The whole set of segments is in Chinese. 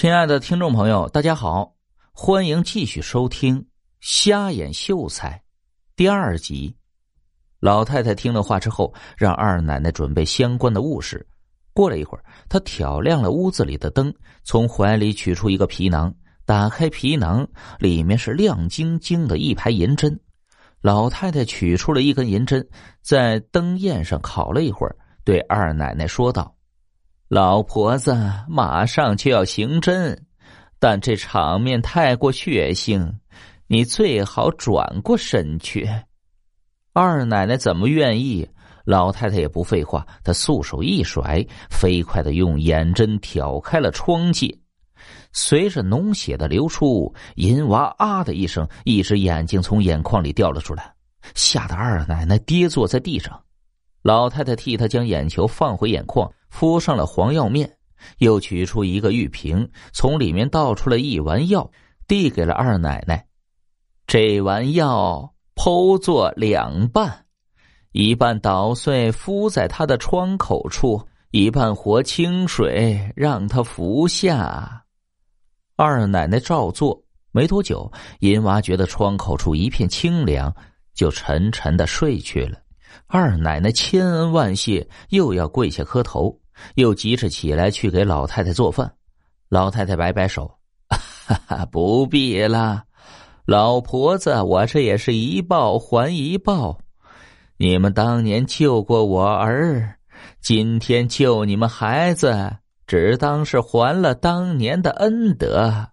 亲爱的听众朋友，大家好，欢迎继续收听《瞎眼秀才》第二集。老太太听了话之后，让二奶奶准备相关的物事。过了一会儿，她挑亮了屋子里的灯，从怀里取出一个皮囊，打开皮囊，里面是亮晶晶的一排银针。老太太取出了一根银针，在灯焰上烤了一会儿，对二奶奶说道。老婆子马上就要行针，但这场面太过血腥，你最好转过身去。二奶奶怎么愿意？老太太也不废话，她素手一甩，飞快的用眼针挑开了窗界，随着脓血的流出，银娃啊的一声，一只眼睛从眼眶里掉了出来，吓得二奶奶跌坐在地上。老太太替她将眼球放回眼眶。敷上了黄药面，又取出一个玉瓶，从里面倒出了一丸药，递给了二奶奶。这丸药剖作两半，一半捣碎敷在他的窗口处，一半和清水让他服下。二奶奶照做，没多久，银娃觉得窗口处一片清凉，就沉沉的睡去了。二奶奶千恩万谢，又要跪下磕头，又急着起来去给老太太做饭。老太太摆摆手：“哈哈，不必了，老婆子，我这也是一报还一报。你们当年救过我儿，今天救你们孩子，只当是还了当年的恩德，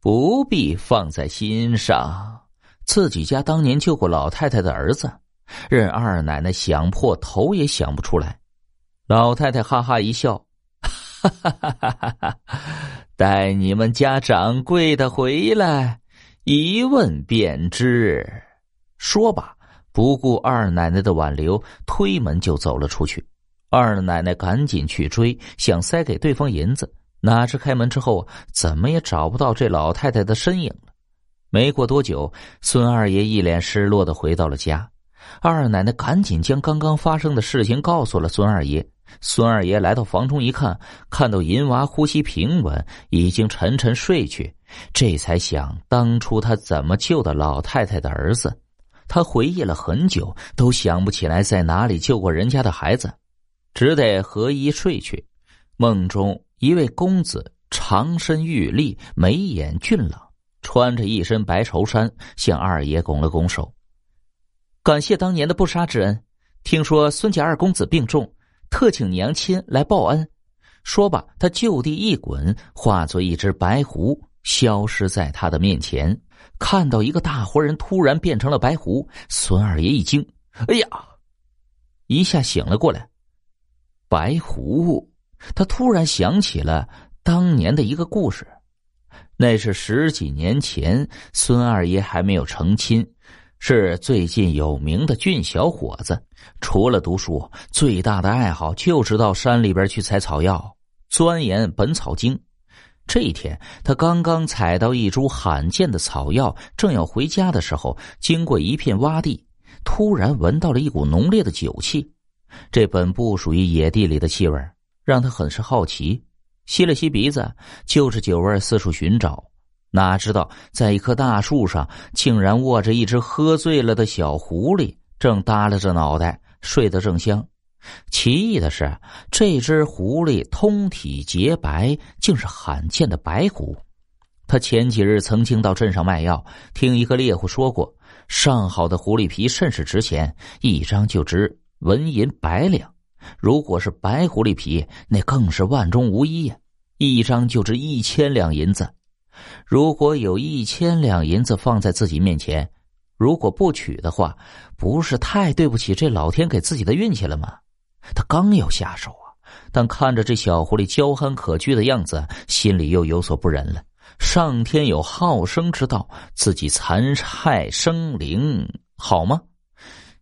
不必放在心上。自己家当年救过老太太的儿子。”任二奶奶想破头也想不出来，老太太哈哈一笑，哈哈哈哈哈！待你们家掌柜的回来，一问便知。说罢，不顾二奶奶的挽留，推门就走了出去。二奶奶赶紧去追，想塞给对方银子，哪知开门之后，怎么也找不到这老太太的身影了。没过多久，孙二爷一脸失落的回到了家。二奶奶赶紧将刚刚发生的事情告诉了孙二爷。孙二爷来到房中一看，看到银娃呼吸平稳，已经沉沉睡去，这才想当初他怎么救的老太太的儿子。他回忆了很久，都想不起来在哪里救过人家的孩子，只得合衣睡去。梦中一位公子长身玉立，眉眼俊朗，穿着一身白绸衫，向二爷拱了拱手。感谢当年的不杀之恩，听说孙家二公子病重，特请娘亲来报恩。说罢，他就地一滚，化作一只白狐，消失在他的面前。看到一个大活人突然变成了白狐，孙二爷一惊：“哎呀！”一下醒了过来。白狐，他突然想起了当年的一个故事，那是十几年前，孙二爷还没有成亲。是最近有名的俊小伙子，除了读书，最大的爱好就是到山里边去采草药，钻研《本草经》。这一天，他刚刚采到一株罕见的草药，正要回家的时候，经过一片洼地，突然闻到了一股浓烈的酒气。这本不属于野地里的气味，让他很是好奇，吸了吸鼻子，就着酒味四处寻找。哪知道，在一棵大树上，竟然卧着一只喝醉了的小狐狸，正耷拉着脑袋睡得正香。奇异的是，这只狐狸通体洁白，竟是罕见的白狐。他前几日曾经到镇上卖药，听一个猎户说过，上好的狐狸皮甚是值钱，一张就值纹银百两；如果是白狐狸皮，那更是万中无一呀，一张就值一千两银子。如果有一千两银子放在自己面前，如果不取的话，不是太对不起这老天给自己的运气了吗？他刚要下手啊，但看着这小狐狸娇憨可掬的样子，心里又有所不忍了。上天有好生之道，自己残害生灵，好吗？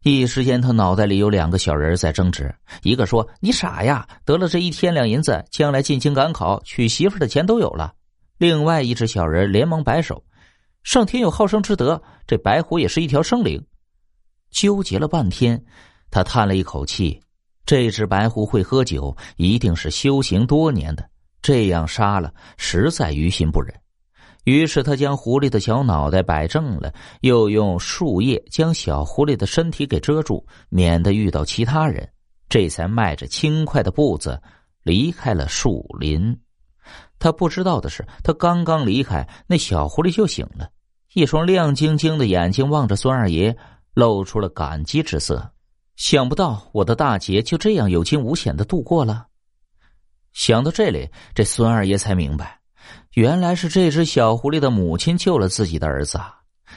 一时间，他脑袋里有两个小人在争执：一个说：“你傻呀，得了这一千两银子，将来进京赶考、娶媳妇的钱都有了。”另外一只小人连忙摆手：“上天有好生之德，这白狐也是一条生灵。”纠结了半天，他叹了一口气：“这只白狐会喝酒，一定是修行多年的。这样杀了实在于心不忍。于是他将狐狸的小脑袋摆正了，又用树叶将小狐狸的身体给遮住，免得遇到其他人。这才迈着轻快的步子离开了树林。他不知道的是，他刚刚离开，那小狐狸就醒了，一双亮晶晶的眼睛望着孙二爷，露出了感激之色。想不到我的大劫就这样有惊无险的度过了。想到这里，这孙二爷才明白，原来是这只小狐狸的母亲救了自己的儿子。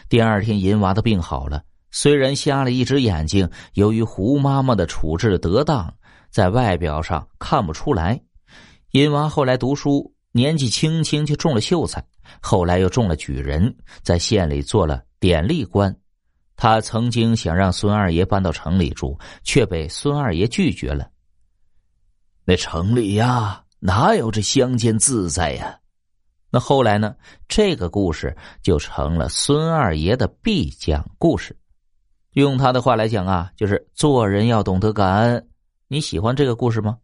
第二天，银娃的病好了，虽然瞎了一只眼睛，由于胡妈妈的处置得当，在外表上看不出来。银娃后来读书。年纪轻轻就中了秀才，后来又中了举人，在县里做了典吏官。他曾经想让孙二爷搬到城里住，却被孙二爷拒绝了。那城里呀，哪有这乡间自在呀？那后来呢？这个故事就成了孙二爷的必讲故事。用他的话来讲啊，就是做人要懂得感恩。你喜欢这个故事吗？